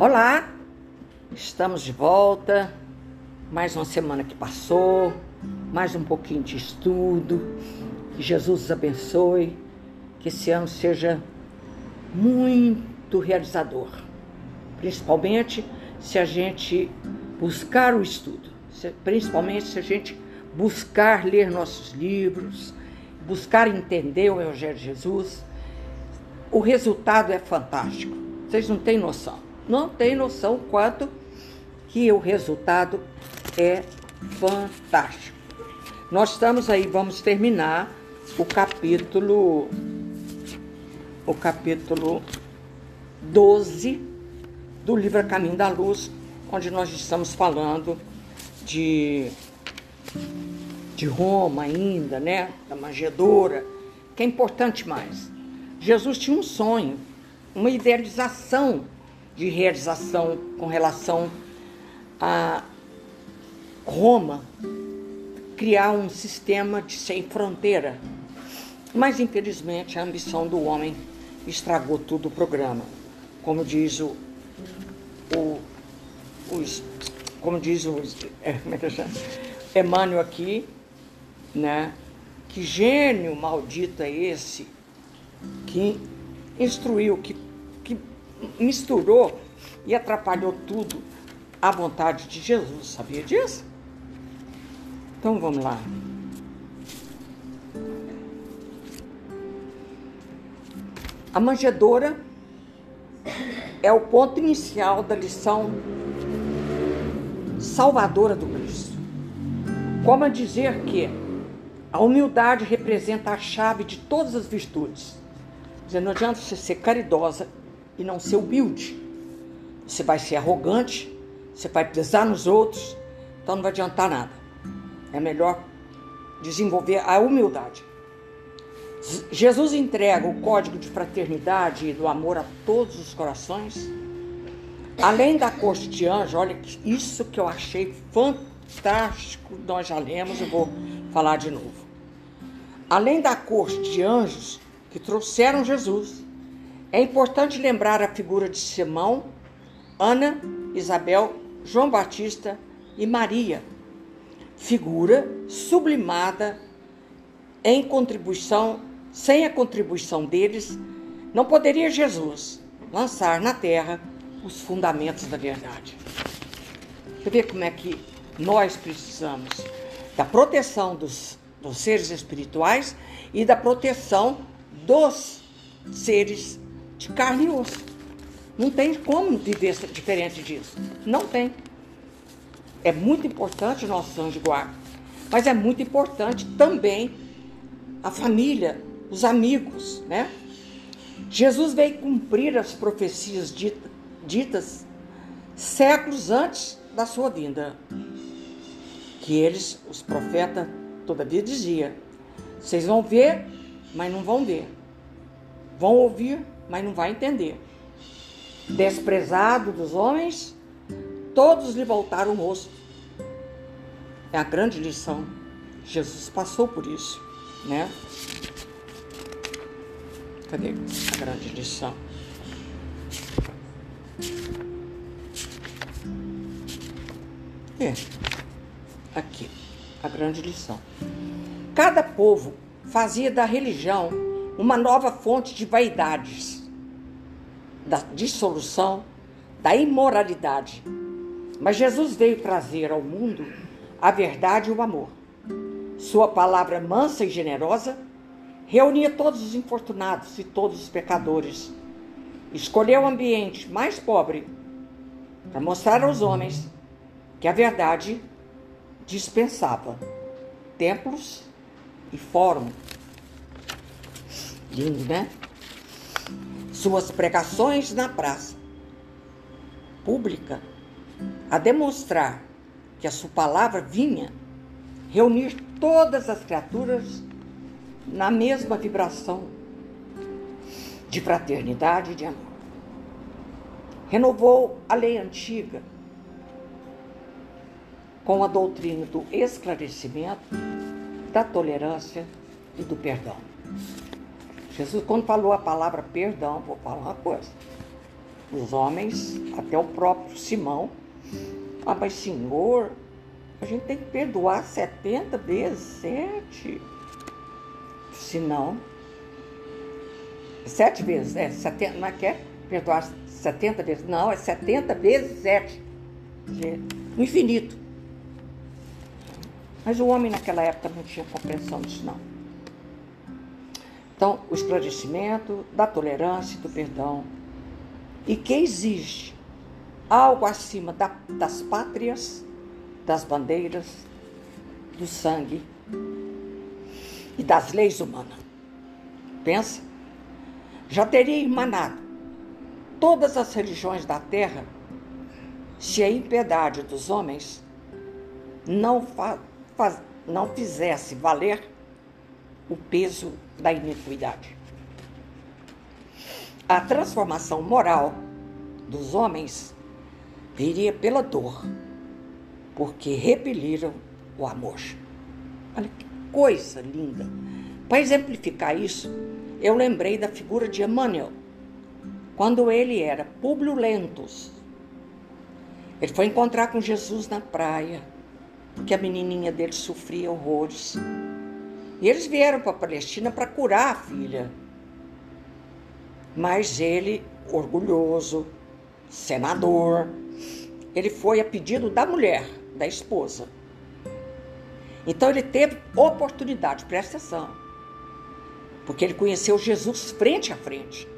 Olá, estamos de volta. Mais uma semana que passou, mais um pouquinho de estudo. Que Jesus os abençoe, que esse ano seja muito realizador, principalmente se a gente buscar o estudo, principalmente se a gente buscar ler nossos livros, buscar entender o Evangelho de Jesus. O resultado é fantástico. Vocês não têm noção. Não têm noção quanto que o resultado é fantástico. Nós estamos aí, vamos terminar o capítulo o capítulo 12 do livro A Caminho da Luz, onde nós estamos falando de, de Roma ainda, né? Da manjedoura, que é importante mais. Jesus tinha um sonho, uma idealização de realização com relação a Roma criar um sistema de sem fronteira. Mas infelizmente a ambição do homem estragou tudo o programa. Como diz o, o os, como diz o é, é Emmanuel aqui, né? Que gênio maldito é esse que instruiu, que, misturou e atrapalhou tudo à vontade de Jesus. Sabia disso? Então vamos lá. A manjedoura é o ponto inicial da lição salvadora do Cristo. Como a dizer que a humildade representa a chave de todas as virtudes. Dizendo, não adianta você ser caridosa e não ser humilde. Você vai ser arrogante, você vai pesar nos outros, então não vai adiantar nada. É melhor desenvolver a humildade. Jesus entrega o código de fraternidade e do amor a todos os corações. Além da corte de anjos, olha isso que eu achei fantástico, nós já lemos, eu vou falar de novo. Além da corte de anjos que trouxeram Jesus, é importante lembrar a figura de Simão, Ana, Isabel, João Batista e Maria, figura sublimada em contribuição sem a contribuição deles, não poderia Jesus lançar na terra os fundamentos da verdade. Você vê como é que nós precisamos da proteção dos, dos seres espirituais e da proteção dos seres de carne e osso. Não tem como viver diferente disso. Não tem. É muito importante o nosso anjo guarda, mas é muito importante também a família os amigos, né? Jesus veio cumprir as profecias ditas séculos antes da sua vinda. Que eles, os profetas, todavia dizia: vocês vão ver, mas não vão ver. Vão ouvir, mas não vai entender. Desprezado dos homens, todos lhe voltaram o rosto. É a grande lição. Jesus passou por isso, né? Cadê a grande lição? É, aqui, a grande lição. Cada povo fazia da religião uma nova fonte de vaidades, da dissolução, da imoralidade. Mas Jesus veio trazer ao mundo a verdade e o amor. Sua palavra mansa e generosa reunia todos os infortunados e todos os pecadores. Escolheu o ambiente mais pobre para mostrar aos homens que a verdade dispensava templos e fórum. Lindo, né? Suas pregações na praça pública a demonstrar que a sua palavra vinha reunir todas as criaturas na mesma vibração de fraternidade e de amor. Renovou a lei antiga com a doutrina do esclarecimento, da tolerância e do perdão. Jesus, quando falou a palavra perdão, vou falar uma coisa. os homens, até o próprio Simão. Ah, mas Senhor, a gente tem que perdoar 70 vezes 7. Se não, sete vezes, é, 70, não é que é? Perdoar 70 vezes, não, é 70 vezes 7. No infinito. Mas o homem naquela época não tinha compreensão disso, não. Então, o esclarecimento da tolerância do perdão. E que exige algo acima da, das pátrias, das bandeiras, do sangue e das leis humanas. Pensa, já teria emanado todas as religiões da terra se a impiedade dos homens não, fa, não fizesse valer o peso da iniquidade. A transformação moral dos homens viria pela dor, porque repeliram o amor. Olha que coisa linda. Para exemplificar isso, eu lembrei da figura de Emmanuel, quando ele era Publio Lentus. Ele foi encontrar com Jesus na praia, porque a menininha dele sofria horrores. E eles vieram para a Palestina para curar a filha. Mas ele, orgulhoso, senador, ele foi a pedido da mulher, da esposa. Então ele teve oportunidade, presta atenção, porque ele conheceu Jesus frente a frente.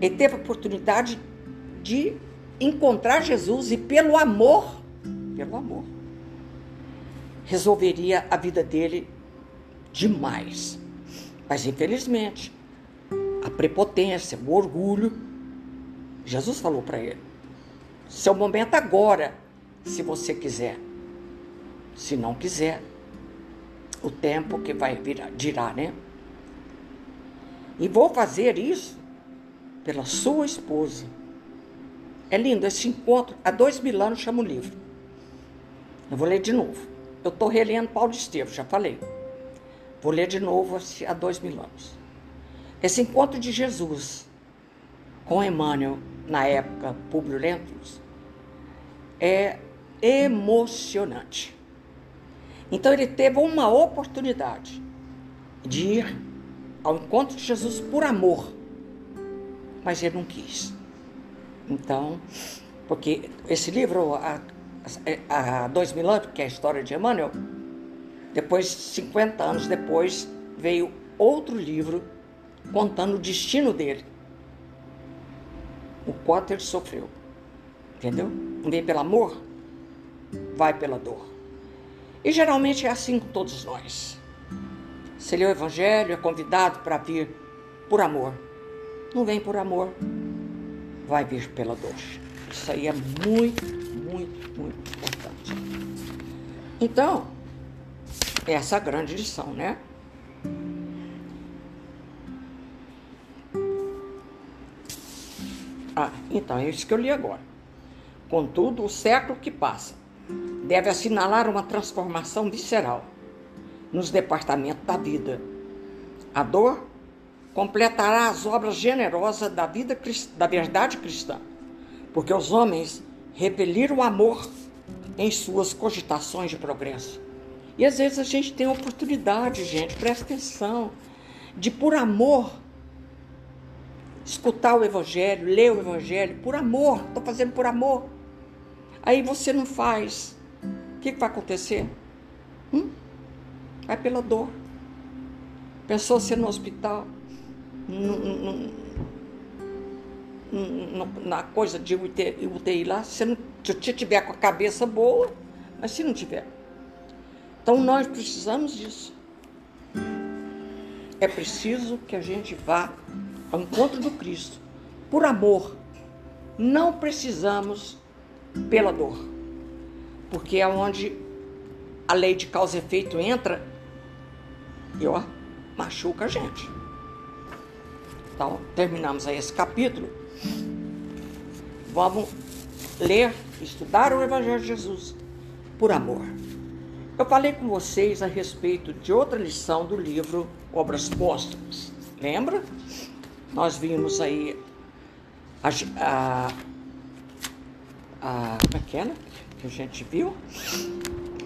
Ele teve oportunidade de encontrar Jesus e pelo amor, pelo amor, resolveria a vida dele demais. Mas infelizmente, a prepotência, o orgulho, Jesus falou para ele: seu momento agora, se você quiser. Se não quiser, o tempo que vai virar, dirá, né? E vou fazer isso pela sua esposa. É lindo esse encontro. Há dois mil anos chama o livro. Eu vou ler de novo. Eu estou relendo Paulo Estevam, já falei. Vou ler de novo há dois mil anos. Esse encontro de Jesus com Emmanuel, na época Publio Lentulus, é emocionante. Então ele teve uma oportunidade de ir ao encontro de Jesus por amor, mas ele não quis. Então, porque esse livro, há, há dois mil anos, que é a história de Emmanuel, depois, 50 anos depois, veio outro livro contando o destino dele. O ele sofreu. Entendeu? Vem pelo amor, vai pela dor. E geralmente é assim com todos nós. Se lê o Evangelho, é convidado para vir por amor. Não vem por amor, vai vir pela dor. Isso aí é muito, muito, muito importante. Então, essa grande lição, né? Ah, então, é isso que eu li agora. Contudo, o século que passa deve assinalar uma transformação visceral nos departamentos da vida. A dor completará as obras generosas da vida da verdade cristã, porque os homens repeliram o amor em suas cogitações de progresso. E às vezes a gente tem oportunidade, gente, presta atenção, de por amor escutar o Evangelho, ler o Evangelho, por amor, estou fazendo por amor. Aí você não faz. O que, que vai acontecer? Hum? Vai pela dor. Pensou ser no hospital, na coisa de UTI, lá, se não se tiver com a cabeça boa, mas se não tiver. Então nós precisamos disso. É preciso que a gente vá ao encontro do Cristo por amor. Não precisamos pela dor. Porque é onde a lei de causa e efeito entra e ó, machuca a gente. Então, terminamos aí esse capítulo. Vamos ler, estudar o Evangelho de Jesus por amor. Eu falei com vocês a respeito de outra lição do livro Obras Póstumas. Lembra? Nós vimos aí a, a, a como é que é, né? Que a gente viu.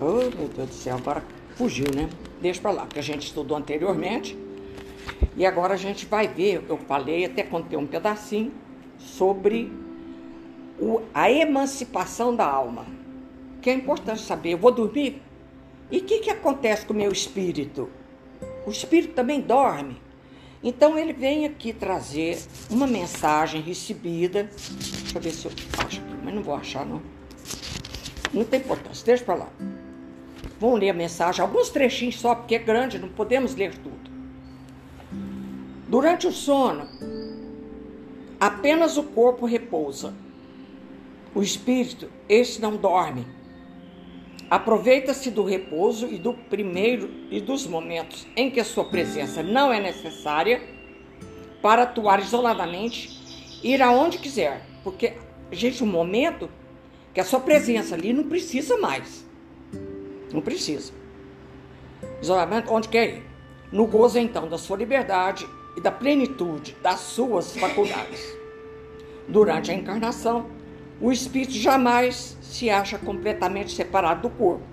Oh, meu Deus do céu, agora fugiu, né? Deixa para lá, que a gente estudou anteriormente. E agora a gente vai ver, eu falei, até contei um pedacinho, sobre o, a emancipação da alma. Que é importante saber. Eu vou dormir? E o que, que acontece com o meu espírito? O espírito também dorme. Então ele vem aqui trazer uma mensagem recebida. Deixa eu ver se eu acho aqui, mas não vou achar não. Não tem importância, deixa para lá. Vamos ler a mensagem, alguns trechinhos só, porque é grande, não podemos ler tudo. Durante o sono, apenas o corpo repousa. O espírito, esse não dorme. Aproveita-se do repouso e do primeiro e dos momentos em que a sua presença não é necessária para atuar isoladamente, ir aonde quiser, porque gente, um momento que a sua presença ali não precisa mais. Não precisa. Isolamento onde quer ir. No gozo, então, da sua liberdade e da plenitude das suas faculdades. Durante a encarnação, o espírito jamais se acha completamente separado do corpo.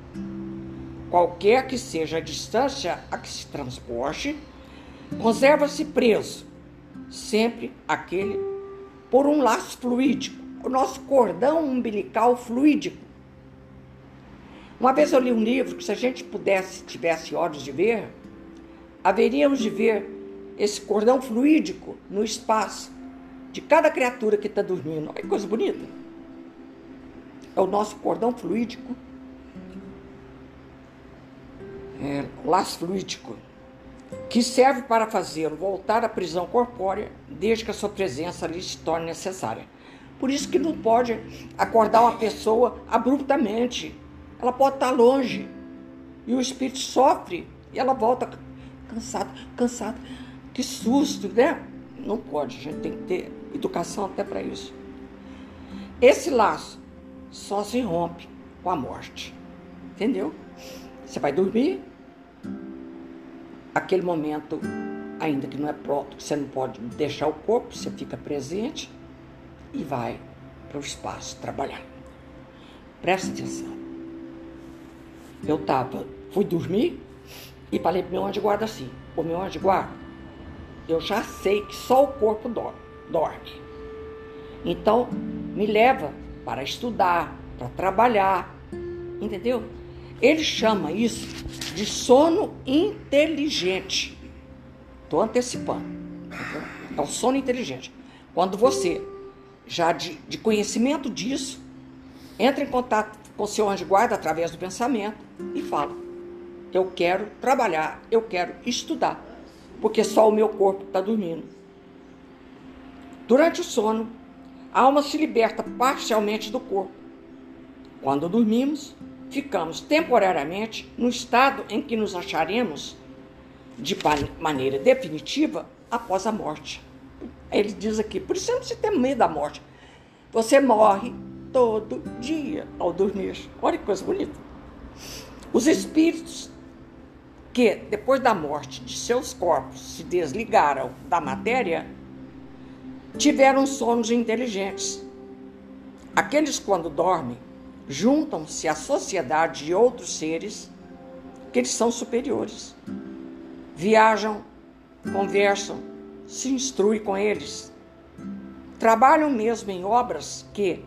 Qualquer que seja a distância a que se transporte, conserva-se preso, sempre aquele por um laço fluídico, o nosso cordão umbilical fluídico uma vez eu li um livro que se a gente pudesse, tivesse olhos de ver, haveríamos de ver esse cordão fluídico no espaço de cada criatura que está dormindo. Olha que coisa bonita. É o nosso cordão fluídico. É, laço fluídico. Que serve para fazê-lo voltar à prisão corpórea, desde que a sua presença ali se torne necessária. Por isso que não pode acordar uma pessoa abruptamente ela pode estar longe e o espírito sofre e ela volta cansada, cansada. Que susto, né? Não pode, a gente tem que ter educação até para isso. Esse laço só se rompe com a morte. Entendeu? Você vai dormir, aquele momento, ainda que não é pronto, você não pode deixar o corpo, você fica presente e vai para o espaço trabalhar. Presta atenção. Eu tava, fui dormir e falei pro meu anjo guarda assim: Ô meu anjo guarda, eu já sei que só o corpo dorme. Então, me leva para estudar, para trabalhar, entendeu? Ele chama isso de sono inteligente. Estou antecipando. É o sono inteligente. Quando você, já de, de conhecimento disso, entra em contato com seu anjo guarda através do pensamento e fala: Eu quero trabalhar, eu quero estudar, porque só o meu corpo está dormindo. Durante o sono, a alma se liberta parcialmente do corpo. Quando dormimos, ficamos temporariamente no estado em que nos acharemos de maneira definitiva após a morte. Ele diz aqui, por isso não ter medo da morte. Você morre todo dia ao dormir. Olha que coisa bonita. Os espíritos que, depois da morte de seus corpos, se desligaram da matéria, tiveram sonos inteligentes. Aqueles, quando dormem, juntam-se à sociedade de outros seres que eles são superiores. Viajam, conversam, se instruem com eles. Trabalham mesmo em obras que,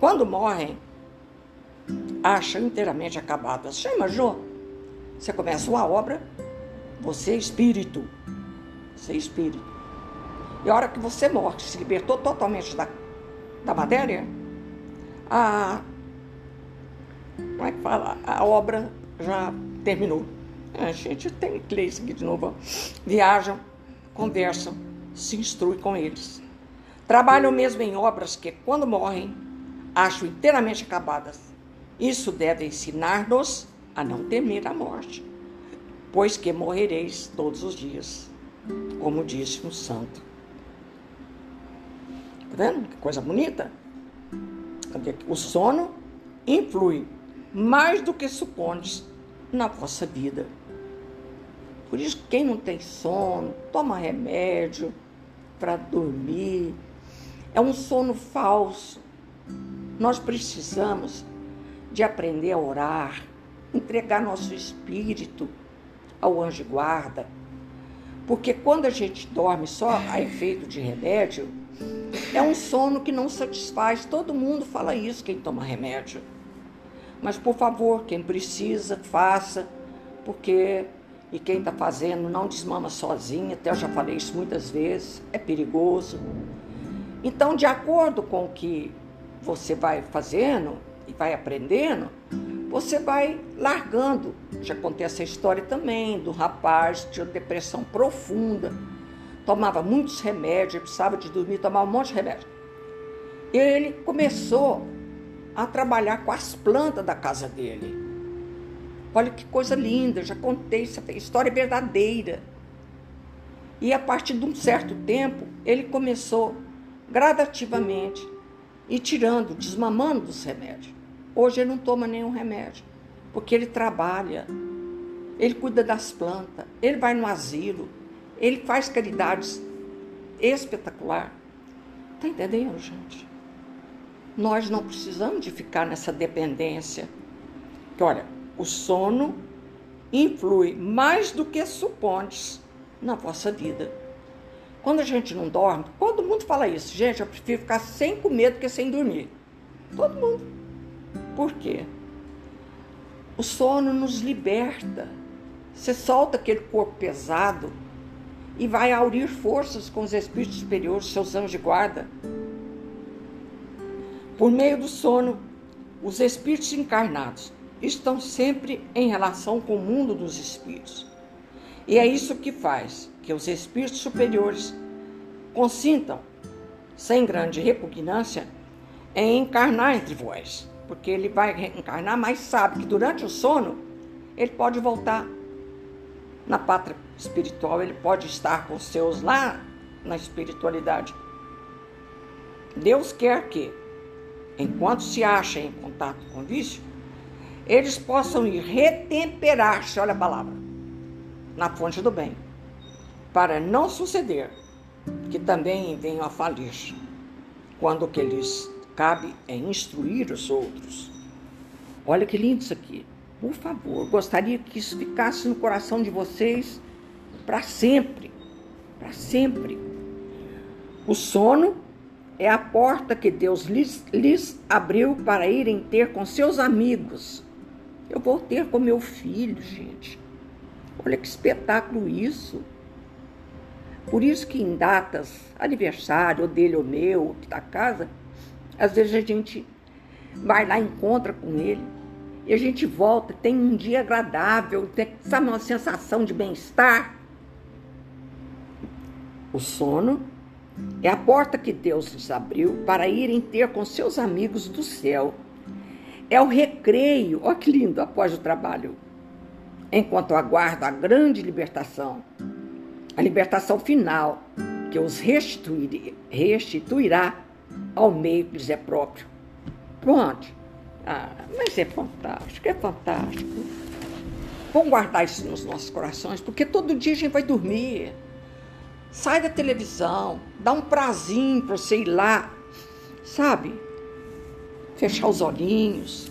quando morrem, acham inteiramente acabadas. Já imaginou? Você começa uma obra, você é espírito. Você é espírito. E a hora que você morre, se libertou totalmente da, da matéria, a. Como é que fala? A obra já terminou. A gente tem isso aqui de novo. Viajam, conversam, se instruem com eles. Trabalham mesmo em obras que, quando morrem, acho inteiramente acabadas. Isso deve ensinar-nos a não temer a morte, pois que morrereis todos os dias, como disse um santo. Tá vendo que coisa bonita? O sono influi mais do que supondes na vossa vida. Por isso, quem não tem sono, toma remédio para dormir, É um sono falso. Nós precisamos de aprender a orar, entregar nosso espírito ao anjo guarda. Porque quando a gente dorme só a efeito de remédio, é um sono que não satisfaz. Todo mundo fala isso, quem toma remédio. Mas, por favor, quem precisa, faça, porque. E quem está fazendo, não desmama sozinho, até eu já falei isso muitas vezes, é perigoso. Então, de acordo com o que você vai fazendo e vai aprendendo, você vai largando. Já contei essa história também do rapaz que tinha depressão profunda, tomava muitos remédios, precisava de dormir, tomava um monte de remédio. E ele começou a trabalhar com as plantas da casa dele. Olha que coisa linda, já contei essa história verdadeira. E a partir de um certo tempo, ele começou gradativamente e tirando, desmamando dos remédios. Hoje ele não toma nenhum remédio, porque ele trabalha, ele cuida das plantas, ele vai no asilo, ele faz caridades espetacular. Está entendendo, gente? Nós não precisamos de ficar nessa dependência. Que olha, o sono influi mais do que supones na vossa vida. Quando a gente não dorme, todo mundo fala isso. Gente, eu prefiro ficar sem comer do que sem dormir. Todo mundo. Por quê? O sono nos liberta. Você solta aquele corpo pesado e vai aurir forças com os espíritos superiores, seus anjos de guarda. Por meio do sono, os espíritos encarnados estão sempre em relação com o mundo dos espíritos. E é isso que faz que os espíritos superiores consintam, sem grande repugnância, em encarnar entre vós porque ele vai reencarnar, mas sabe que durante o sono ele pode voltar na pátria espiritual, ele pode estar com os seus lá na espiritualidade. Deus quer que, enquanto se acham em contato com o vício, eles possam ir retemperar-se, olha a palavra, na fonte do bem, para não suceder que também venham a falir quando o que lhes cabe é instruir os outros. Olha que lindo isso aqui. Por favor, gostaria que isso ficasse no coração de vocês para sempre. Para sempre. O sono é a porta que Deus lhes, lhes abriu para irem ter com seus amigos. Eu vou ter com meu filho, gente. Olha que espetáculo isso. Por isso que em datas, aniversário, ou dele ou meu, que da casa, às vezes a gente vai lá, encontra com ele, e a gente volta, tem um dia agradável, tem, sabe, uma sensação de bem-estar. O sono é a porta que Deus lhes abriu para irem ter com seus amigos do céu. É o recreio, olha que lindo, após o trabalho, enquanto aguarda a grande libertação, a libertação final, que os restituirá ao meio que lhes é próprio. Pronto. Ah, mas é fantástico, é fantástico. Vamos guardar isso nos nossos corações, porque todo dia a gente vai dormir. Sai da televisão, dá um prazinho para você ir lá, sabe? Fechar os olhinhos,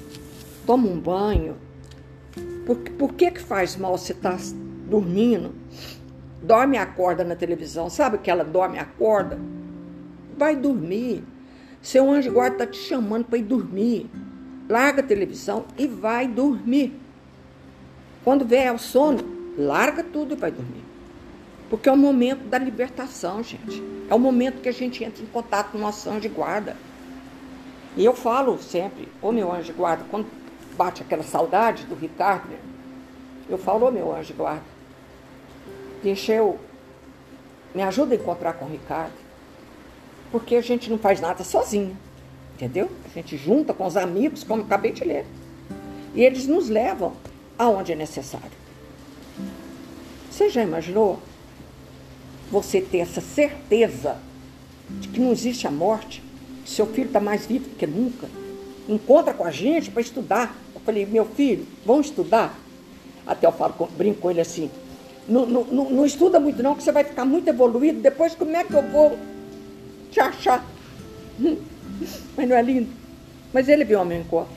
toma um banho. Por, por que que faz mal você estar tá dormindo? Dorme e acorda na televisão, sabe que ela dorme e acorda? Vai dormir. Seu anjo guarda está te chamando para ir dormir. Larga a televisão e vai dormir. Quando vier o sono, larga tudo e vai dormir. Porque é o momento da libertação, gente. É o momento que a gente entra em contato com o nosso anjo de guarda. E eu falo sempre, ô meu anjo de guarda, quando bate aquela saudade do Ricardo, eu falo, ô meu anjo de guarda, deixa eu, me ajuda a encontrar com o Ricardo porque a gente não faz nada sozinho, entendeu? A gente junta com os amigos, como acabei de ler. E eles nos levam aonde é necessário. Você já imaginou você ter essa certeza de que não existe a morte, que seu filho está mais vivo do que nunca? Encontra com a gente para estudar. Eu falei, meu filho, vamos estudar? Até eu falo, brinco com ele assim, não, não, estuda muito não, que você vai ficar muito evoluído, depois como é que eu vou te achar. Mas não é lindo? Mas ele veio ao meu encontro.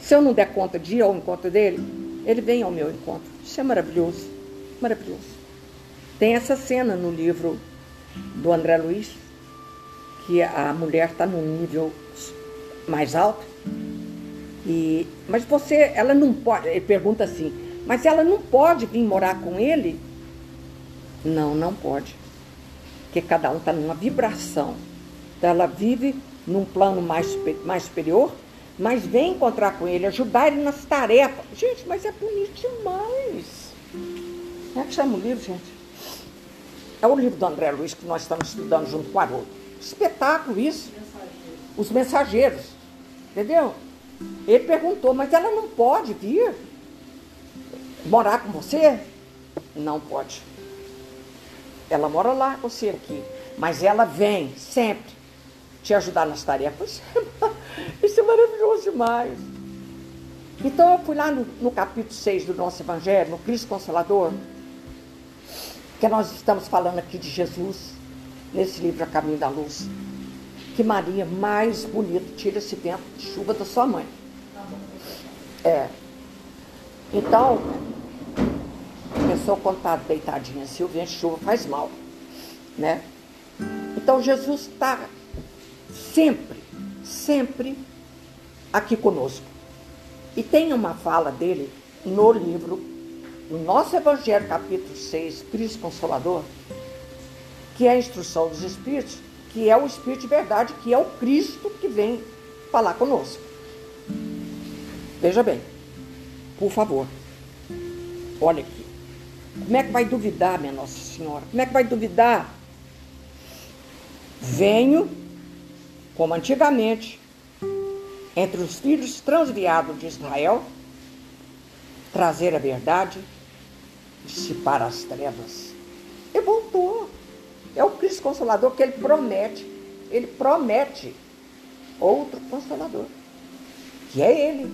Se eu não der conta de ir ao encontro dele, ele vem ao meu encontro. Isso é maravilhoso. Maravilhoso. Tem essa cena no livro do André Luiz, que a mulher está num nível mais alto. E, mas você, ela não pode, ele pergunta assim, mas ela não pode vir morar com ele? Não, não pode. Porque cada um está numa vibração. Então ela vive num plano mais, mais superior, mas vem encontrar com ele, ajudar ele nas tarefas. Gente, mas é bonito demais. Como é que chama o livro, gente? É o livro do André Luiz que nós estamos estudando junto com o Haroldo. Espetáculo isso. Os mensageiros. Entendeu? Ele perguntou, mas ela não pode vir morar com você? Não pode. Ela mora lá, você aqui. Mas ela vem sempre te ajudar nas tarefas. Isso é maravilhoso demais. Então eu fui lá no, no capítulo 6 do nosso Evangelho, no Cristo Consolador, que nós estamos falando aqui de Jesus, nesse livro A Caminho da Luz. Que Maria, mais bonita, tira esse vento de chuva da sua mãe. É. Então, a pessoa quando está deitadinha assim, o vento de chuva faz mal. Né? Então Jesus está sempre, sempre aqui conosco. E tem uma fala dele no livro, no nosso Evangelho, capítulo 6, Cristo Consolador, que é a instrução dos Espíritos, que é o Espírito de verdade, que é o Cristo que vem falar conosco. Veja bem, por favor, olha aqui. Como é que vai duvidar, minha Nossa Senhora? Como é que vai duvidar? Venho, como antigamente, entre os filhos transviados de Israel, trazer a verdade, dissipar as trevas. E voltou. É o Cristo Consolador que ele promete. Ele promete outro Consolador, que é ele,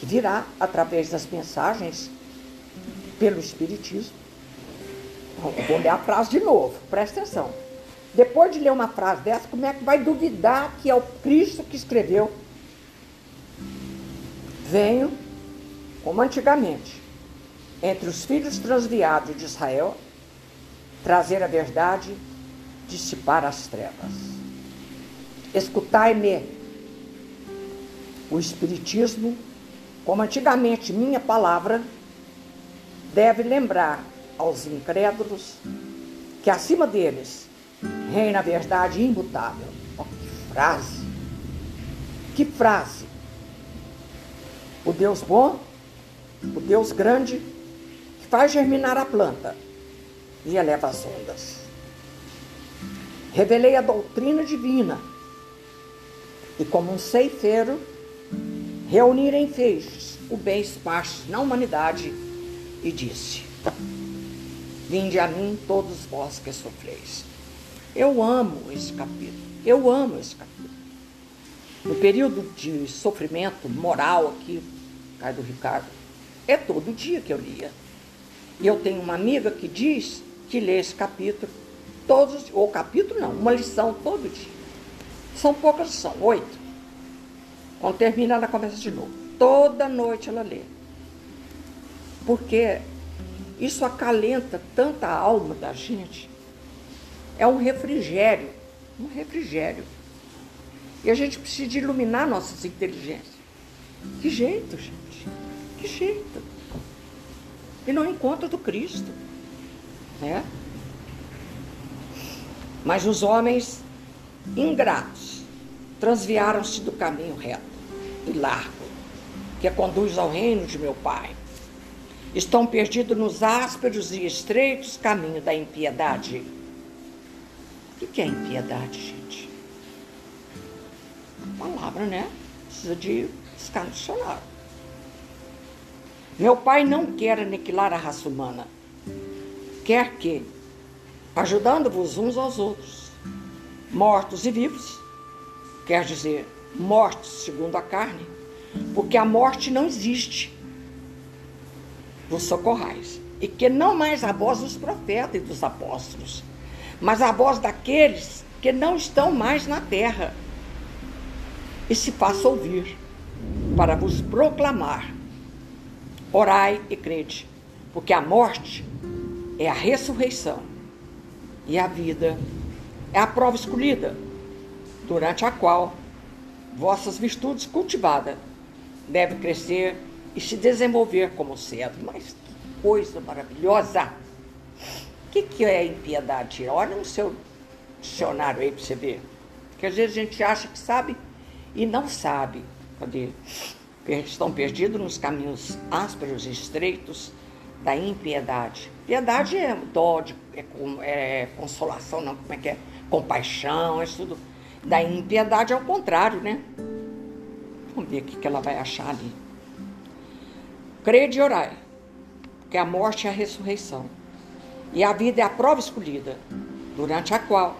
que virá através das mensagens pelo Espiritismo. Vou ler a frase de novo, presta atenção. Depois de ler uma frase dessa, como é que vai duvidar que é o Cristo que escreveu? Venho, como antigamente, entre os filhos transviados de Israel, trazer a verdade, dissipar as trevas. Escutai-me. O Espiritismo, como antigamente minha palavra, deve lembrar aos incrédulos que acima deles reina a verdade imutável. Oh, que frase! Que frase! O Deus bom, o Deus grande, que faz germinar a planta e eleva as ondas. Revelei a doutrina divina e, como um ceifeiro, reunir em feixes o bem esparso na humanidade e disse: Vinde a mim todos vós que sofreis eu amo esse capítulo. Eu amo esse capítulo. No período de sofrimento moral aqui, Caio do Ricardo, é todo dia que eu lia. E eu tenho uma amiga que diz que lê esse capítulo todos, ou capítulo não, uma lição todo dia. São poucas, são oito. Quando termina, ela começa de novo. Toda noite ela lê. Porque isso acalenta tanta alma da gente é um refrigério, um refrigério. E a gente precisa iluminar nossas inteligências. Que jeito, gente? Que jeito? E não encontro do Cristo, né? Mas os homens ingratos transviaram-se do caminho reto e largo, que conduz ao reino de meu Pai. Estão perdidos nos ásperos e estreitos caminhos da impiedade o que é impiedade, gente? Palavra, né? Precisa de buscar no dicionário. Meu pai não quer aniquilar a raça humana. Quer que, ajudando-vos uns aos outros, mortos e vivos, quer dizer, mortos segundo a carne, porque a morte não existe, vos socorrais, e que não mais a voz dos profetas e dos apóstolos, mas a voz daqueles que não estão mais na terra. E se faça ouvir, para vos proclamar. Orai e crede, porque a morte é a ressurreição e a vida é a prova escolhida, durante a qual vossas virtudes cultivadas devem crescer e se desenvolver como cedro. Mas que coisa maravilhosa! O que, que é impiedade? Olha no seu dicionário aí para você ver. Porque às vezes a gente acha que sabe e não sabe. Cadê? Estão perdidos nos caminhos ásperos e estreitos da impiedade. Piedade é dó, é, é consolação, não, como é que é? Compaixão, é tudo. Da impiedade é o contrário, né? Vamos ver o que ela vai achar ali. Crede e orai, porque a morte é a ressurreição. E a vida é a prova escolhida, durante a qual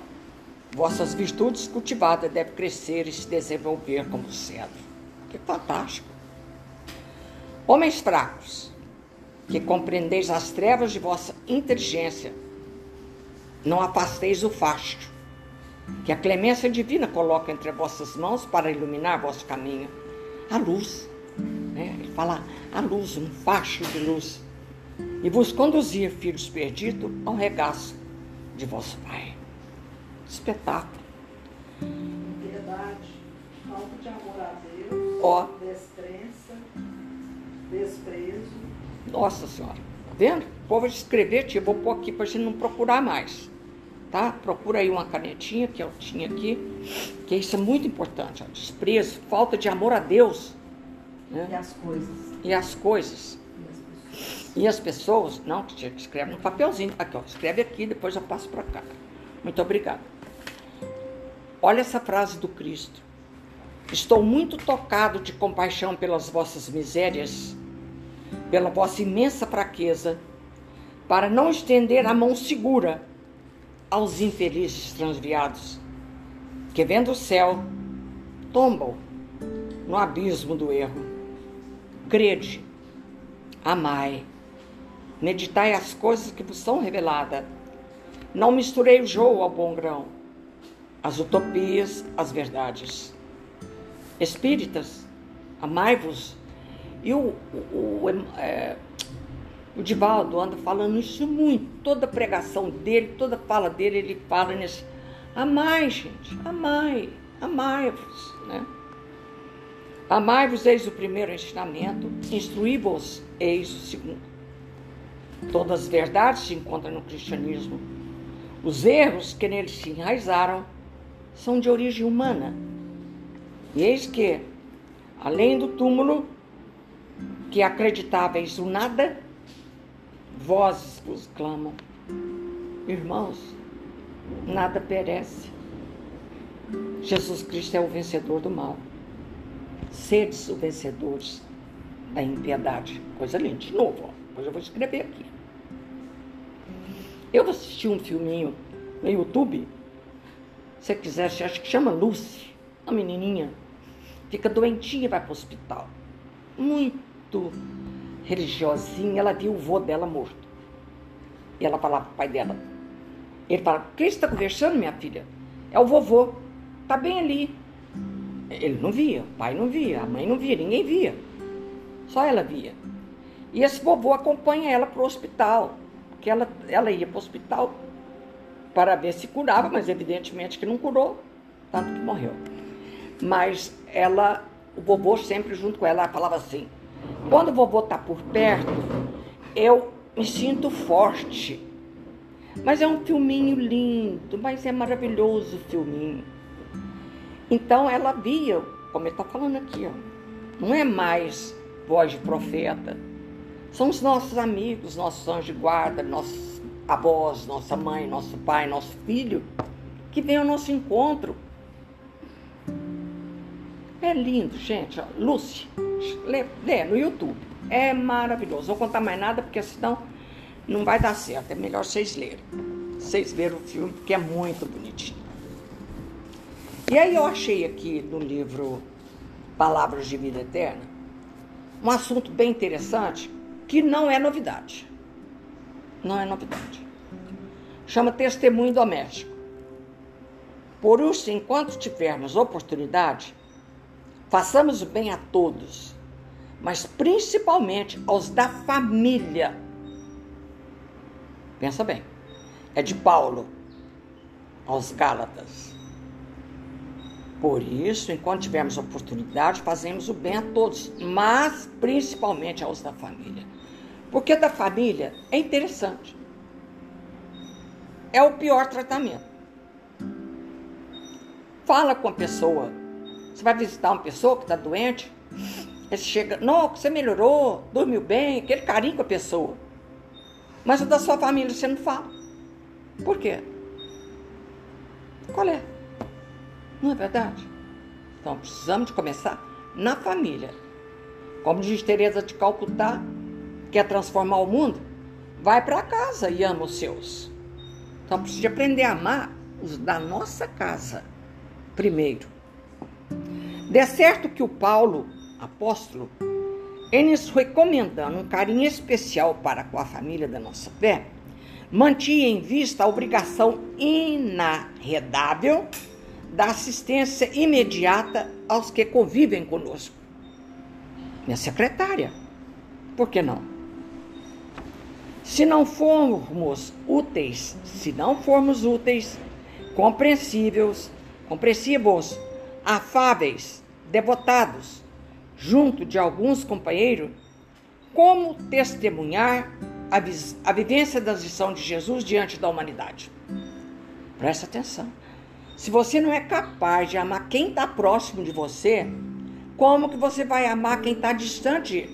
vossas virtudes cultivadas devem crescer e se desenvolver como cedro. Que fantástico. Homens fracos, que compreendeis as trevas de vossa inteligência, não afasteis o fasto, que a clemência divina coloca entre vossas mãos para iluminar vosso caminho, a luz. Né? Ele fala a luz, um facho de luz, e vos conduzir, filhos perdidos, ao regaço de vosso Pai. Espetáculo. Piedade, falta de amor a Deus, Ó. descrença, desprezo, nossa Senhora, tá vendo? O povo vai escrever, tia, vou pôr aqui para a gente não procurar mais. Tá? Procura aí uma canetinha que eu tinha aqui, que isso é muito importante. Ó. Desprezo, falta de amor a Deus. Né? E as coisas. E as coisas. E as pessoas, não, escreve no papelzinho. Aqui, ó, escreve aqui, depois eu passo para cá. Muito obrigada. Olha essa frase do Cristo. Estou muito tocado de compaixão pelas vossas misérias pela vossa imensa fraqueza, para não estender a mão segura aos infelizes transviados, que vendo o céu, tombam no abismo do erro. Crede, amai, meditai as coisas que vos são reveladas. Não misturei o jogo ao bom grão, as utopias, as verdades. Espíritas, amai-vos e o, o, o, é, o Divaldo anda falando isso muito. Toda pregação dele, toda fala dele, ele fala nisso. Amai, gente, amai, amai-vos, né? Amai-vos, eis o primeiro ensinamento, instruí-vos, eis o segundo. Todas as verdades se encontram no cristianismo. Os erros que neles se enraizaram são de origem humana. E eis que, além do túmulo, que acreditáveis o nada, vozes vos clamam. Irmãos, nada perece. Jesus Cristo é o vencedor do mal. Sedes os vencedores da impiedade. Coisa linda. De novo, ó. depois eu vou escrever aqui. Eu assisti um filminho no YouTube. Se quiser, acho que chama Lucy, uma menininha. Fica doentinha e vai para o hospital. Muito religiosinha, ela viu o vô dela morto. E ela falava pro pai dela. Ele fala, quem está conversando, minha filha? É o vovô. Tá bem ali. Ele não via, o pai não via, a mãe não via, ninguém via. Só ela via. E esse vovô acompanha ela para o hospital. Porque ela, ela ia para o hospital para ver se curava, mas evidentemente que não curou, tanto que morreu. Mas ela, o vovô sempre junto com ela, ela falava assim: quando o vovô está por perto, eu me sinto forte. Mas é um filminho lindo, mas é maravilhoso o filminho. Então ela via, como ele está falando aqui, ó, não é mais voz de profeta. São os nossos amigos, nossos anjos de guarda, nossos avós, nossa mãe, nosso pai, nosso filho, que vem ao nosso encontro é lindo, gente. Lucy, lê no YouTube. É maravilhoso. Não vou contar mais nada, porque senão não vai dar certo. É melhor vocês lerem. Vocês verem o filme, porque é muito bonitinho. E aí eu achei aqui no livro Palavras de Vida Eterna um assunto bem interessante que não é novidade. Não é novidade. Chama testemunho doméstico. Por isso, enquanto tivermos oportunidade, façamos o bem a todos, mas principalmente aos da família. Pensa bem, é de Paulo aos Gálatas. Por isso, enquanto tivermos oportunidade, fazemos o bem a todos, mas principalmente aos da família. Porque da família é interessante. É o pior tratamento. Fala com a pessoa. Você vai visitar uma pessoa que está doente, você chega, não, você melhorou, dormiu bem, aquele carinho com a pessoa. Mas o da sua família você não fala. Por quê? Qual é? Não é verdade? Então precisamos de começar na família. Como diz Teresa de Calcutá, quer transformar o mundo? Vai para casa e ama os seus. Então precisa aprender a amar os da nossa casa primeiro. De certo que o Paulo, apóstolo, ele nos recomendando um carinho especial para com a família da nossa fé, mantinha em vista a obrigação inarredável da assistência imediata aos que convivem conosco. Minha secretária, por que não? Se não formos úteis, se não formos úteis, compreensíveis, compreensíveis, afáveis, devotados, junto de alguns companheiros, como testemunhar a, a vivência da lição de Jesus diante da humanidade? Presta atenção. Se você não é capaz de amar quem está próximo de você, como que você vai amar quem está distante?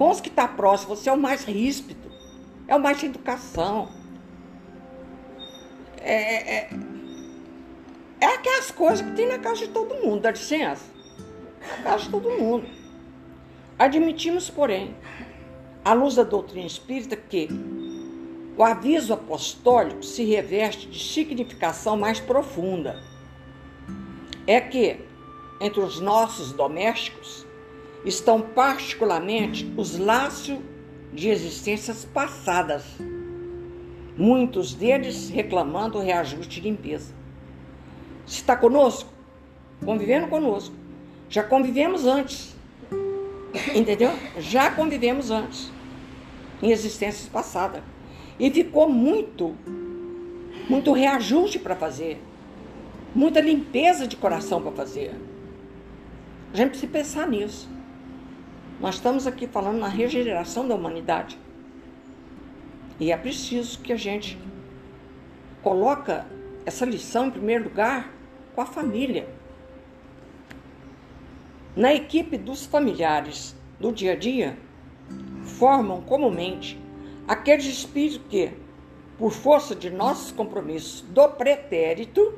Com os que está próximo, você é o mais ríspido, é o mais de educação. É, é, é aquelas coisas que tem na casa de todo mundo, dá licença? Na casa de todo mundo. Admitimos, porém, à luz da doutrina espírita, que o aviso apostólico se reveste de significação mais profunda. É que, entre os nossos domésticos, estão particularmente os laços de existências passadas, muitos deles reclamando reajuste de limpeza está conosco, convivendo conosco. Já convivemos antes. Entendeu? Já convivemos antes. Em existências passadas. E ficou muito, muito reajuste para fazer. Muita limpeza de coração para fazer. A gente precisa pensar nisso. Nós estamos aqui falando na regeneração da humanidade. E é preciso que a gente coloca essa lição em primeiro lugar com a família. Na equipe dos familiares do dia a dia, formam comumente aqueles espíritos que, por força de nossos compromissos do pretérito,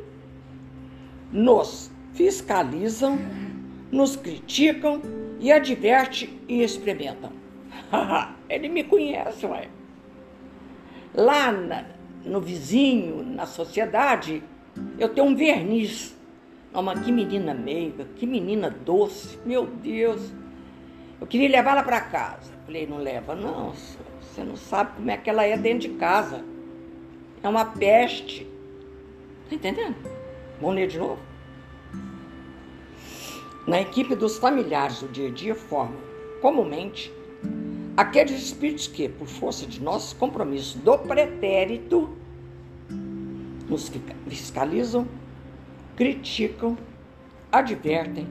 nos fiscalizam, nos criticam e adverte e experimentam. Ele me conhece, ué. Lá na, no vizinho, na sociedade, eu tenho um verniz. Não, mas que menina meiga, que menina doce, meu Deus. Eu queria levar ela para casa. Falei, não leva, não. Você não sabe como é que ela é dentro de casa. É uma peste. Tá entendendo? Vamos ler de novo? Na equipe dos familiares do dia a dia formam, comumente, aqueles espíritos que, por força de nossos compromissos do pretérito, nos fiscalizam, criticam, advertem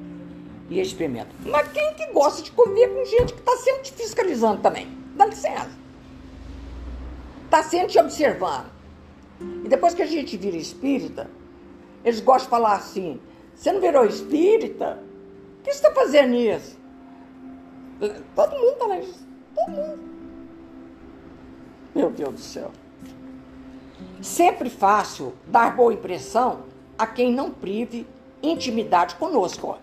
e experimentam. Mas quem que gosta de conviver com gente que está sempre te fiscalizando também? Dá licença. Está sempre te observando. E depois que a gente vira espírita, eles gostam de falar assim: você não virou espírita? O que você está fazendo isso? Todo mundo está lá. Todo mundo. Meu Deus do céu. Sempre fácil dar boa impressão a quem não prive intimidade conosco.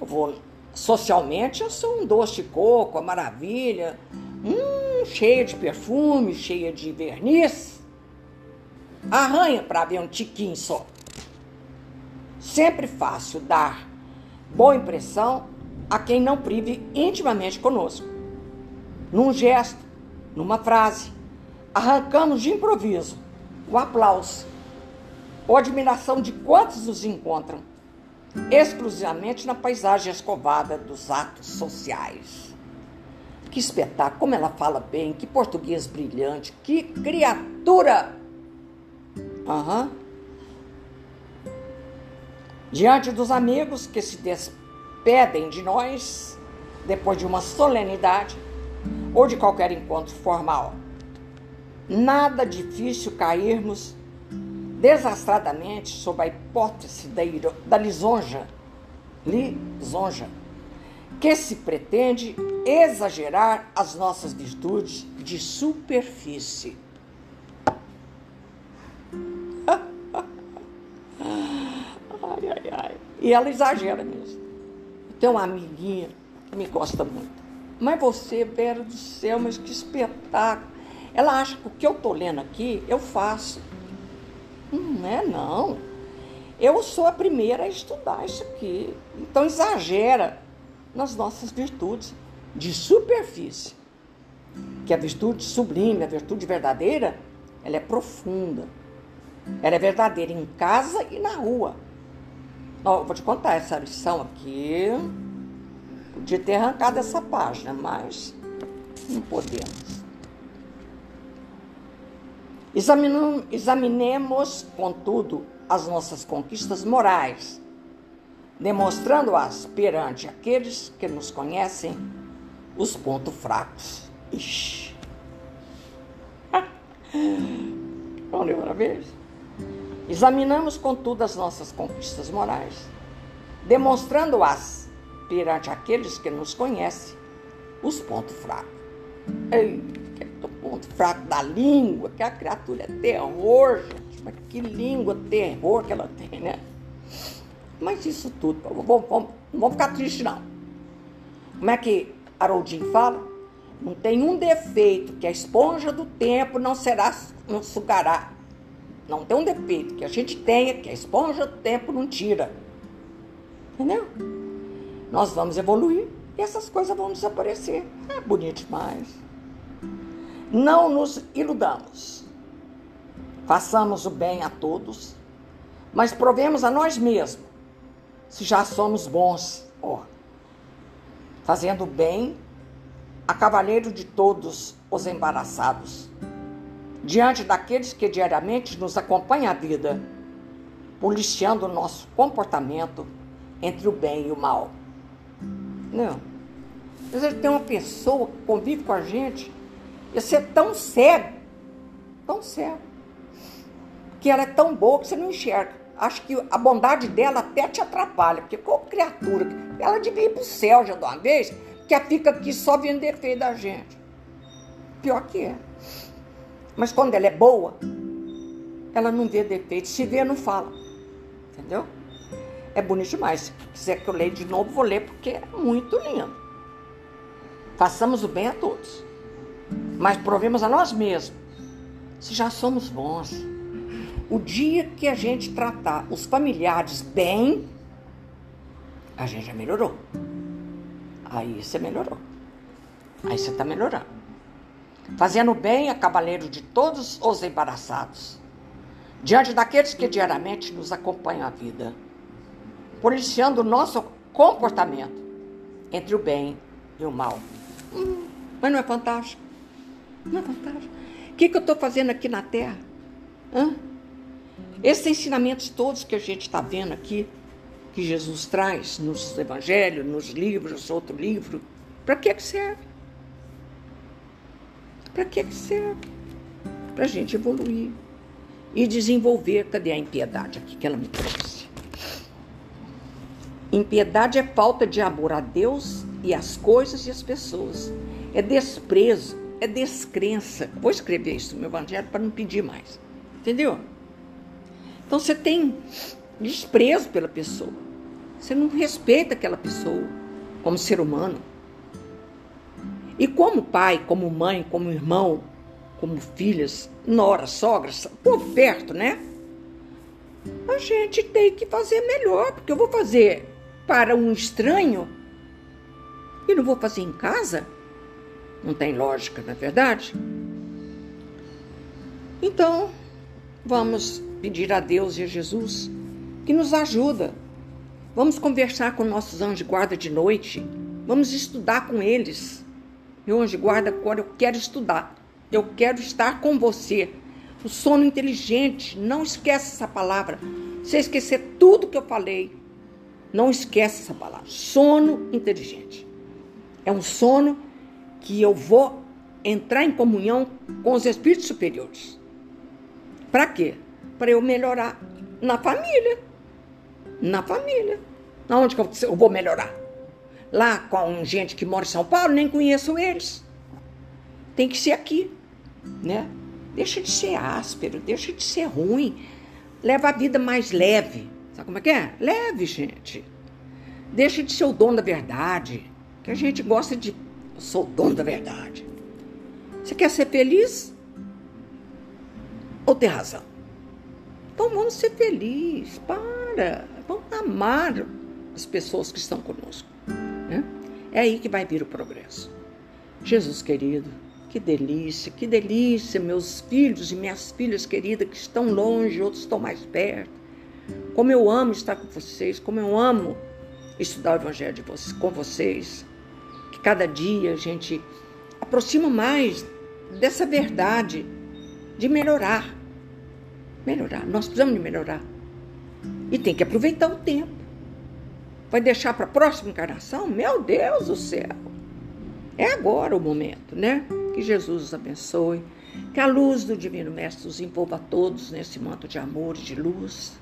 Eu vou, socialmente, eu sou um doce de coco, uma maravilha, hum, cheia de perfume, cheia de verniz. Arranha para ver um tiquinho só. Sempre fácil dar boa impressão a quem não prive intimamente conosco. Num gesto, numa frase, arrancamos de improviso o aplauso ou admiração de quantos os encontram exclusivamente na paisagem escovada dos atos sociais. Que espetáculo, como ela fala bem, que português brilhante, que criatura! Aham. Uhum. Diante dos amigos que se despedem de nós depois de uma solenidade ou de qualquer encontro formal. Nada difícil cairmos desastradamente sob a hipótese da, da lisonja, lisonja, que se pretende exagerar as nossas virtudes de superfície. ai, ai, ai. E ela exagera mesmo. Tem uma amiguinha que me gosta muito. Mas você, Vera do céu, mas que espetáculo. Ela acha que o que eu estou lendo aqui, eu faço. Não é não. Eu sou a primeira a estudar isso aqui. Então exagera nas nossas virtudes de superfície. Que a virtude sublime, a virtude verdadeira, ela é profunda. Ela é verdadeira em casa e na rua. Ó, vou te contar essa lição aqui. Podia ter arrancado essa página, mas não podemos. Examinemos, contudo, as nossas conquistas morais, demonstrando-as perante aqueles que nos conhecem os pontos fracos. Ixi. Outra vez? Examinamos, contudo, as nossas conquistas morais, demonstrando-as perante aqueles que nos conhecem os pontos fracos. Ei ponto fraco da língua, que a criatura é terror, gente. Mas que língua terror que ela tem, né? Mas isso tudo, vamos, vamos, não vamos ficar tristes, não. Como é que Haroldinho fala? Não tem um defeito que a esponja do tempo não será, não sugará. Não tem um defeito que a gente tenha que a esponja do tempo não tira. Entendeu? Nós vamos evoluir e essas coisas vão desaparecer. É bonito demais. Não nos iludamos. Façamos o bem a todos, mas provemos a nós mesmos, se já somos bons, ó. Fazendo bem a cavaleiro de todos os embaraçados, diante daqueles que diariamente nos acompanham a vida, policiando o nosso comportamento entre o bem e o mal. Não. Às vezes tem uma pessoa que convive com a gente Ia ser tão cego, tão cego, que ela é tão boa que você não enxerga. Acho que a bondade dela até te atrapalha, porque qual criatura, ela devia ir para o céu já de uma vez, que fica aqui só vendo defeito da gente. Pior que é. Mas quando ela é boa, ela não vê defeito. Se vê, não fala. Entendeu? É bonito demais. Se quiser que eu leia de novo, vou ler, porque é muito lindo. Façamos o bem a todos mas provemos a nós mesmos se já somos bons. O dia que a gente tratar os familiares bem, a gente já melhorou. Aí você melhorou. Aí você está melhorando. Fazendo bem a cavaleiro de todos os embaraçados, diante daqueles que diariamente nos acompanham a vida, policiando o nosso comportamento entre o bem e o mal. Hum, mas não é fantástico? Não é fantástico? O que, que eu estou fazendo aqui na Terra? Hã? Esses ensinamentos todos que a gente está vendo aqui, que Jesus traz nos evangelhos, nos livros, outro livro, para que, que serve? Para que, que serve? Para a gente evoluir e desenvolver. Cadê a impiedade aqui que ela me trouxe? Impiedade é falta de amor a Deus e as coisas e as pessoas. É desprezo é descrença. Vou escrever isso no meu evangelho para não pedir mais. Entendeu? Então você tem desprezo pela pessoa. Você não respeita aquela pessoa como ser humano. E como pai, como mãe, como irmão, como filhas, nora, sogras, por perto, né? A gente tem que fazer melhor, porque eu vou fazer para um estranho e não vou fazer em casa. Não tem lógica, não é verdade? Então, vamos pedir a Deus e a Jesus que nos ajuda. Vamos conversar com nossos anjos de guarda de noite. Vamos estudar com eles. Meu anjo guarda, agora eu quero estudar. Eu quero estar com você. O sono inteligente, não esquece essa palavra. Você esquecer tudo que eu falei, não esquece essa palavra. Sono inteligente. É um sono que eu vou entrar em comunhão com os espíritos superiores. Para quê? Para eu melhorar na família. Na família. Onde que eu vou melhorar? Lá com gente que mora em São Paulo, nem conheço eles. Tem que ser aqui, né? Deixa de ser áspero, deixa de ser ruim. Leva a vida mais leve. Sabe como é que é? Leve, gente. Deixa de ser o dono da verdade. Que a gente gosta de. Eu sou o dono da verdade. Você quer ser feliz? Ou ter razão? Então vamos ser felizes. Para. Vamos amar as pessoas que estão conosco. É aí que vai vir o progresso. Jesus querido, que delícia, que delícia, meus filhos e minhas filhas queridas que estão longe, outros estão mais perto. Como eu amo estar com vocês, como eu amo estudar o Evangelho de vocês, com vocês. Que cada dia a gente aproxima mais dessa verdade de melhorar. Melhorar. Nós precisamos de melhorar. E tem que aproveitar o tempo. Vai deixar para a próxima encarnação? Meu Deus do céu! É agora o momento, né? Que Jesus os abençoe. Que a luz do Divino Mestre os envolva a todos nesse manto de amor e de luz.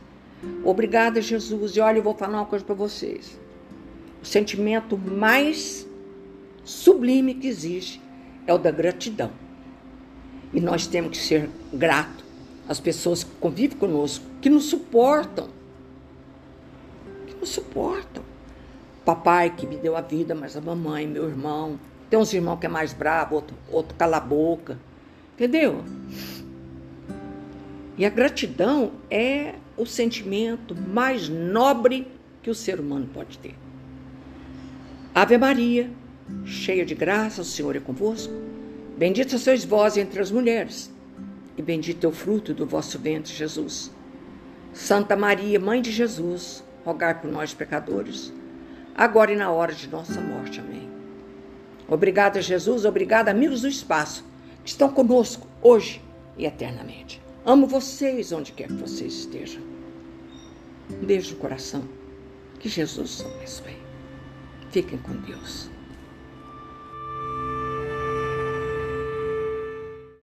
Obrigada, Jesus. E olha, eu vou falar uma coisa para vocês. O sentimento mais sublime que existe é o da gratidão. E nós temos que ser gratos às pessoas que convivem conosco, que nos suportam. Suportam. Papai que me deu a vida, mas a mamãe, meu irmão. Tem uns irmãos que é mais bravo, outro, outro cala a boca. Entendeu? E a gratidão é o sentimento mais nobre que o ser humano pode ter. Ave Maria, cheia de graça, o Senhor é convosco. Bendita sois vós entre as mulheres, e bendito é o fruto do vosso ventre, Jesus. Santa Maria, Mãe de Jesus, rogai por nós, pecadores, agora e na hora de nossa morte. Amém. Obrigada, Jesus. Obrigada, amigos do espaço, que estão conosco hoje e eternamente. Amo vocês onde quer que vocês estejam. Um beijo no coração. Que Jesus abençoe. Fiquem com Deus.